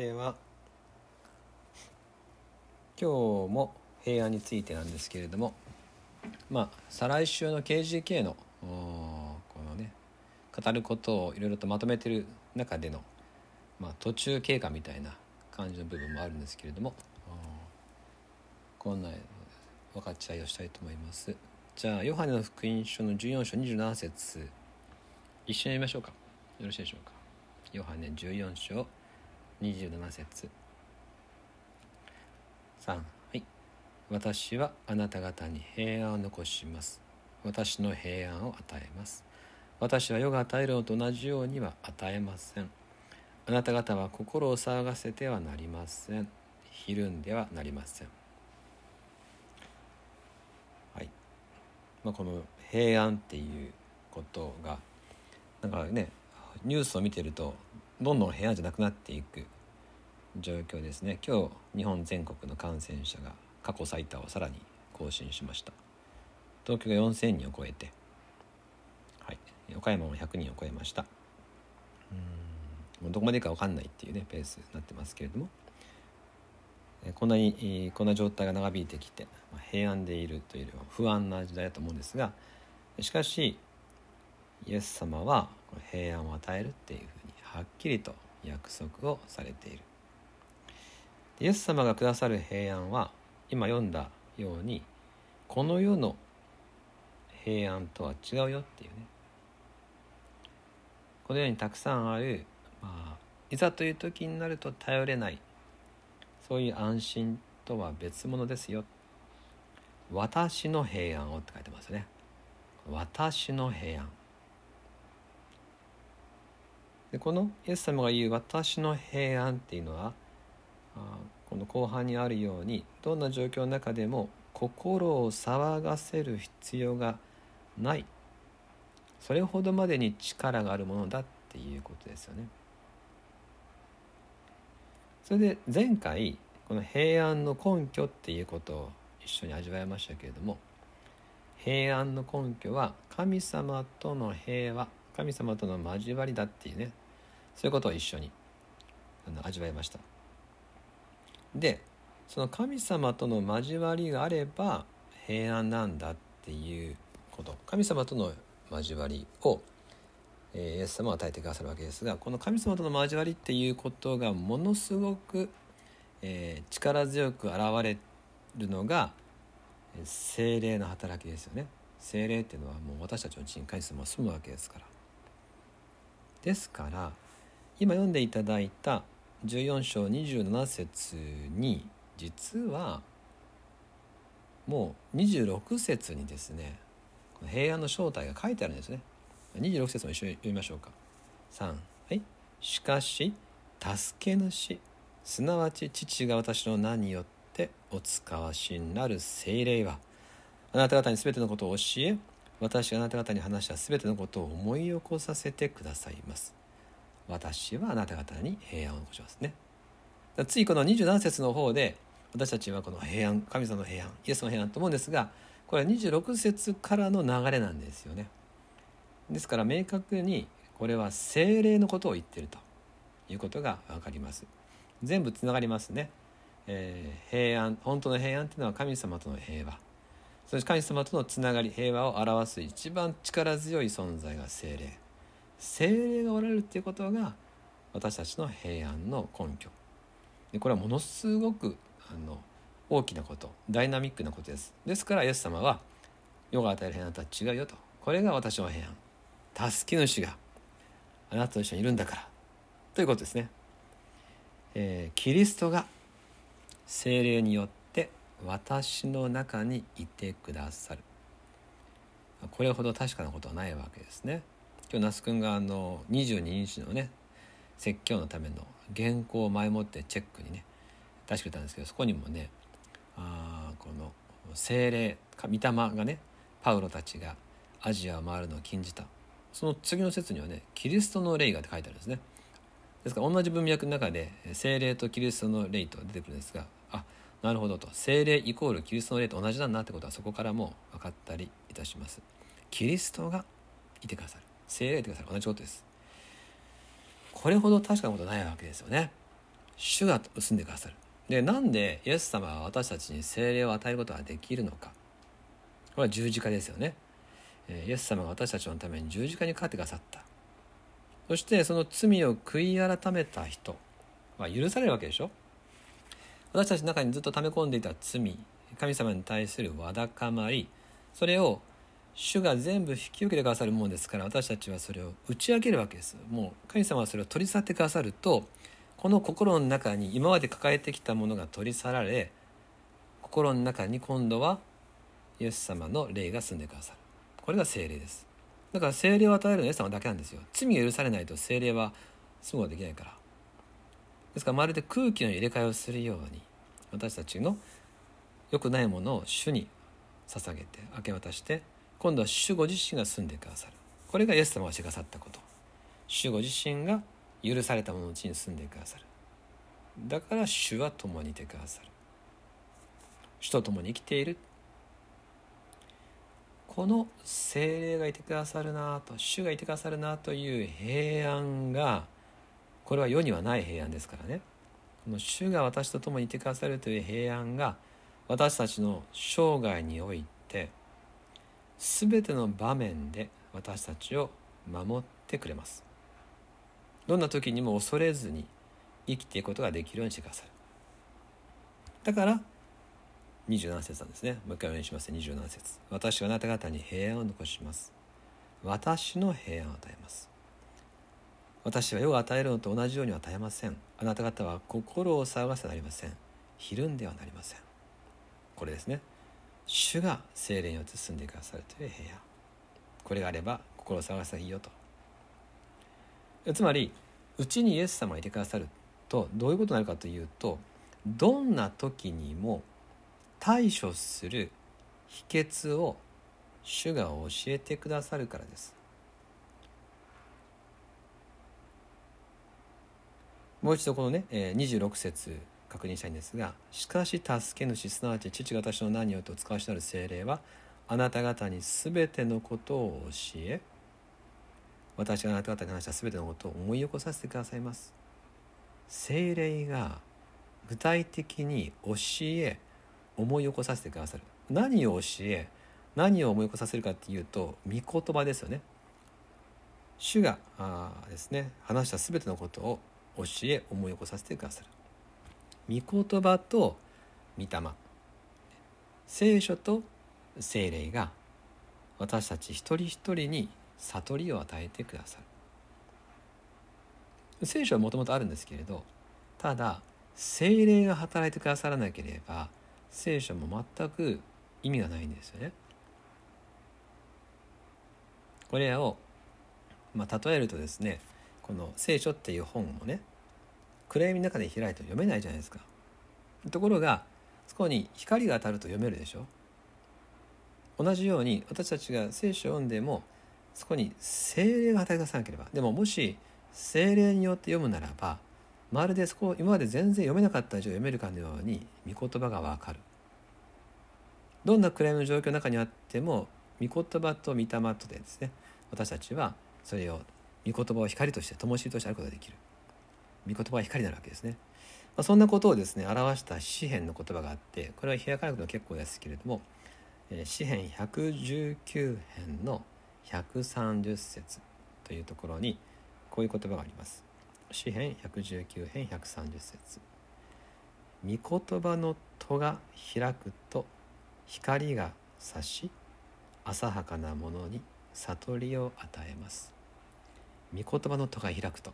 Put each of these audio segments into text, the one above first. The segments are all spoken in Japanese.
ては？今日も平安についてなんですけれどもまあ再来週の KGK のこのね語ることをいろいろとまとめてる中での、まあ、途中経過みたいな感じの部分もあるんですけれどもこんな分かち合いをしたいと思います。じゃあヨハネの福音書の14章27節一緒に読みましょうか。よろしいでしょうか。ヨハネ14章27節。3はい。私はあなた方に平安を残します。私の平安を与えます。私は世が与えるのと同じようには与えません。あなた方は心を騒がせてはなりません。ひるんではなりません。はい、まあ、この平安っていうことがなんかねニュースを見てるとどんどん部屋じゃなくなっていく状況ですね。今日日本全国の感染者が過去最多をさらに更新しました。東京が4000人を超えて、はい、岡山も100人を超えました。うん。もうどこまでいいか分かんないっていうねペースになってますけれども。こんなにこんな状態が長引いてきて平安でいるというよりは不安な時代だと思うんですがしかしイエス様は平安を与えるっていうふうはっきりと約束をされている。イエス様がくださる平安は今読んだようにこの世の平安とは違うよっていうね。この世にたくさんある、まあ、いざという時になると頼れないそういう安心とは別物ですよ。私の平安をって書いてますね。私の平安。でこのイエス様が言う「私の平安」っていうのはあこの後半にあるようにどんな状況の中でも心を騒がせる必要がないそれほどまでに力があるものだっていうことですよね。それで前回この平安の根拠っていうことを一緒に味わいましたけれども平安の根拠は神様との平和神様との交わりだっていうねそういうことを一緒にあの味わいました。でその神様との交わりがあれば平安なんだっていうこと。神様との交わりを、え、イエス様は与えてくださるわけですがこの神様との交わりっていうことがものすごく、え、力強く現れるのが精霊の働きですよね。精霊っていうのはもう私たちのうちに住むわけですから。ですから今読んでいただいた14章27節に実はもう26節にですね平安の正体が書いてあるんですね。26節も一緒に読みましょうか。3はい。しかし助け主すなわち父が私の名によってお使わしになる精霊はあなた方に全てのことを教え私があなた方に話した全てのことを思い起こさせてくださいます。私はあなた方に平安を残しますね。ついこの27節の方で私たちはこの平安神様の平安イエスの平安と思うんですがこれは26節からの流れなんですよね。ですから明確にこれは精霊のことを言ってるということが分かります。全部つながりますね、えー、平安本当の平安っていうのは神様との平和。そして神様とのつながり平和を表す一番力強い存在が精霊。精霊がおられるっていうことが私たちの平安の根拠。でこれはものすごくあの大きなことダイナミックなことです。ですからイエス様は世が与える平安とは違うよと。これが私の平安。助け主があなたと一緒にいるんだから。ということですね、えー、キリストが精霊によって私の中にいてくださる。これほど確かなことはないわけですね。今日那須君があの22日のね説教のための原稿を前もってチェックにね出してくれたんですけどそこにもねあこの精霊御霊がねパウロたちがアジアを回るのを禁じた。その次の説にはねキリストの霊がって書いてあるんですね。ですから同じ文脈の中で精霊とキリストの霊と出てくるんですがあなるほどと。精霊イコールキリストの霊と同じだなってことはそこからも分かったりいたします。キリストがいてくださる。精霊ってください同じことです。これほど確かなことないわけですよね。主が住んでくださる。でなんでイエス様は私たちに精霊を与えることができるのか。これは十字架ですよね。イエス様が私たちのために十字架にかかってくださった。そしてその罪を悔い改めた人。は許されるわけでしょ。私たちの中にずっと溜め込んでいた罪。神様に対するわだかまり。それを主が全部引き受けてくださるものですから私たちはそれを打ち明けるわけです。もう神様はそれを取り去ってくださるとこの心の中に今まで抱えてきたものが取り去られ心の中に今度はイエス様の霊が住んでくださる。これが精霊です。だから精霊を与えるのはイエス様だけなんですよ。罪が許されないと精霊は住むことができないから。ですからまるで空気の入れ替えをするように私たちの良くないものを主に捧げて明け渡して今度は主ご自身が住んでくださる。これがイエス様がしてくださったこと。主ご自身が許された者のうちに住んでくださる。だから主は共にいてくださる。主と共に生きている。この精霊がいてくださるなと主がいてくださるなという平安がこれは世にはない平安ですからね。この主が私と共にいてくださるという平安が私たちの生涯において全ての場面で私たちを守ってくれます。どんな時にも恐れずに生きていくことができるようにしてくださる。だから27節なんですね。もう一回お願いします27節。私はあなた方に平安を残します。私の平安を与えます。私は世が与えるのと同じようには与えません。あなた方は心を騒がせなりません。ひるんではなりません。これですね。主が精霊によって住んでくださるという部屋。これがあれば心を探したらいいよと。つまりうちにイエス様がいてくださるとどういうことになるかというとどんな時にも対処する秘訣を主が教えてくださるからです。もう一度このね26節確認したいんですがしかし助け主すなわち父が私の何をと使わしなる精霊はあなた方に全てのことを教え私があなた方に話した全てのことを思い起こさせてくださいます。精霊が具体的に教え思い起こさせてくださる。何を教え何を思い起こさせるかっていうと御言葉ですよね。主があですね話した全てのことを教え思い起こさせてくださる。御言葉と御霊聖書と精霊が私たち一人一人に悟りを与えてくださる聖書はもともとあるんですけれどただ精霊が働いてくださらなければ聖書も全く意味がないんですよね。これを、まあ、例えるとですねこの聖書っていう本もね暗闇の中で開いて読めないじゃないですか。ところがそこに光が当たると読めるでしょ。同じように私たちが聖書を読んでもそこに精霊が与え出さなければでももし精霊によって読むならばまるでそこ今まで全然読めなかった以上読めるかのように御言葉がわかるどんな暗闇の状況の中にあっても御言葉と御霊とでですね私たちはそれを御言葉を光として灯火としてあることができる御言葉は光になるわけですね、まあ、そんなことをですね表した詩篇の言葉があってこれは開かなくても結構ですけれども詩篇119編の130節というところにこういう言葉があります。詩編119編130節。御言葉の戸が開くと光が差し浅はかなものに悟りを与えます。御言葉の戸が開くと。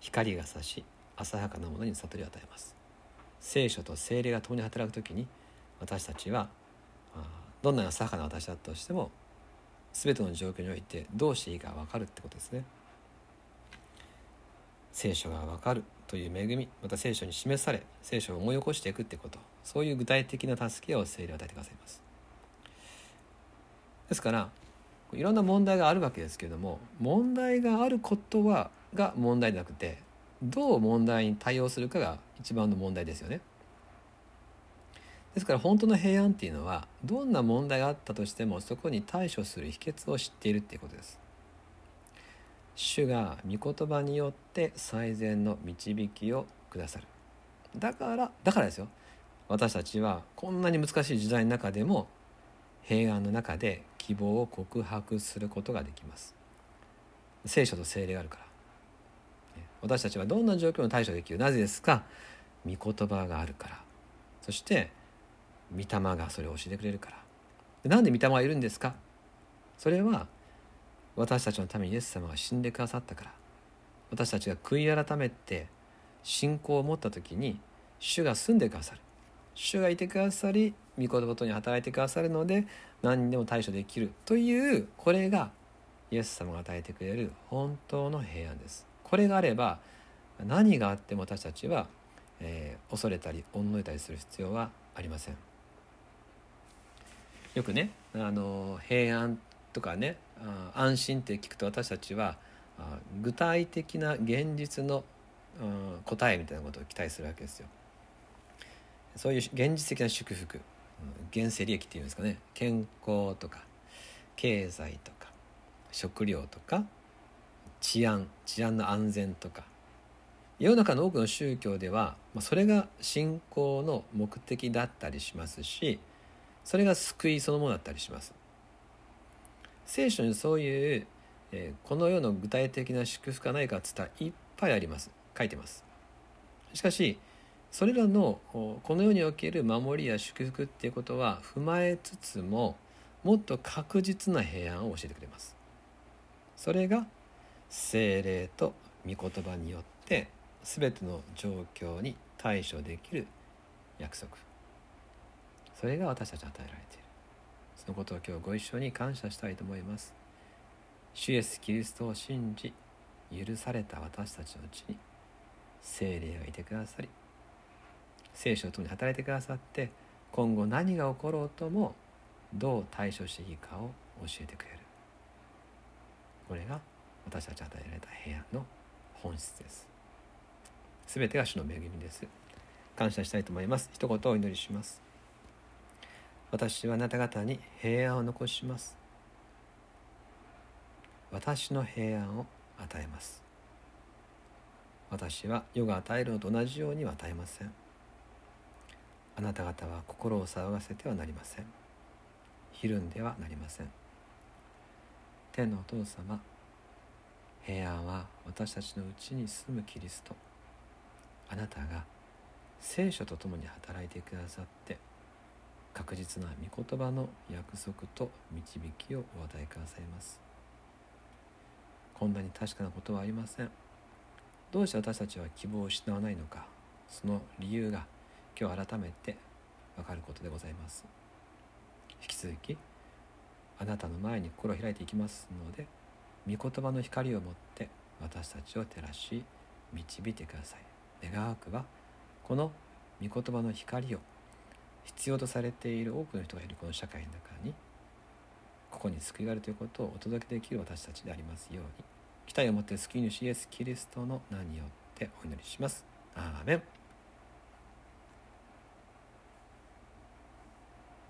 光が差し浅はかなものに悟りを与えます。聖書と精霊が共に働く時に私たちはどんな浅はかな私だとしても全ての状況においてどうしていいか分かるってことですね。聖書が分かるという恵みまた聖書に示され聖書を思い起こしていくってこと。そういう具体的な助けを聖霊を与えてくださいます。ですからいろんな問題があるわけですけれども問題があることはが問題じゃなくてどう問題に対応するかが一番の問題ですよね。ですから本当の平安っていうのはどんな問題があったとしてもそこに対処する秘訣を知っているっていうことです。主が御言葉によって最善の導きをくださるだからだからですよ私たちはこんなに難しい時代の中でも平安の中で希望を告白することができます聖書と聖霊があるから私たちはどんな状況に対処できるなぜですか？御言葉があるから。そして御霊がそれを教えてくれるから。なんで御霊がいるんですか？それは私たちのためにイエス様が死んでくださったから。私たちが悔い改めて信仰を持った時に主が住んでくださる。主がいてくださり御言葉とに働いてくださるので何にでも対処できるというこれがイエス様が与えてくれる本当の平安です。これがあれば何があっても私たちは、えー、恐れたりおののいたりする必要はありませんよくねあの平安とかね安心って聞くと私たちは具体的な現実の答えみたいなことを期待するわけですよ。そういう現実的な祝福現世利益っていうんですかね健康とか経済とか食料とか治安治安の安全とか。世の中の多くの宗教ではそれが信仰の目的だったりしますしそれが救いそのものだったりします。聖書にそういう、え、この世の具体的な祝福がないかっつったらいっぱいあります。書いてます。しかしそれらのこの世における守りや祝福っていうことは踏まえつつももっと確実な平安を教えてくれます。それが精霊と御言葉によって全ての状況に対処できる約束。それが私たちに与えられている。そのことを今日ご一緒に感謝したいと思います。主イエスキリストを信じ許された私たちのうちに精霊がいてくださり聖書と共に働いてくださって今後何が起ころうともどう対処していいかを教えてくれる。これが私たち与えられた平安の本質です。全てが主の恵みです。感謝したいと思います。一言お祈りします。私はあなた方に平安を残します。私の平安を与えます。私は世が与えるのと同じようには与えません。あなた方は心を騒がせてはなりません。ひるんではなりません。天のお父様平安は私たちのうちに住むキリスト。あなたが聖書とともに働いてくださって確実な御言葉の約束と導きをお与えくださいます。こんなに確かなことはありません。どうして私たちは希望を失わないのかその理由が今日改めて分かることでございます。引き続きあなたの前に心を開いていきますので御言葉の光を持って私たちを照らし導いてください願わくはこの御言葉の光を必要とされている多くの人がいるこの社会の中にここに救いがあるということをお届けできる私たちでありますように期待を持って救い主イエス・キリストの名によってお祈りします。アーメン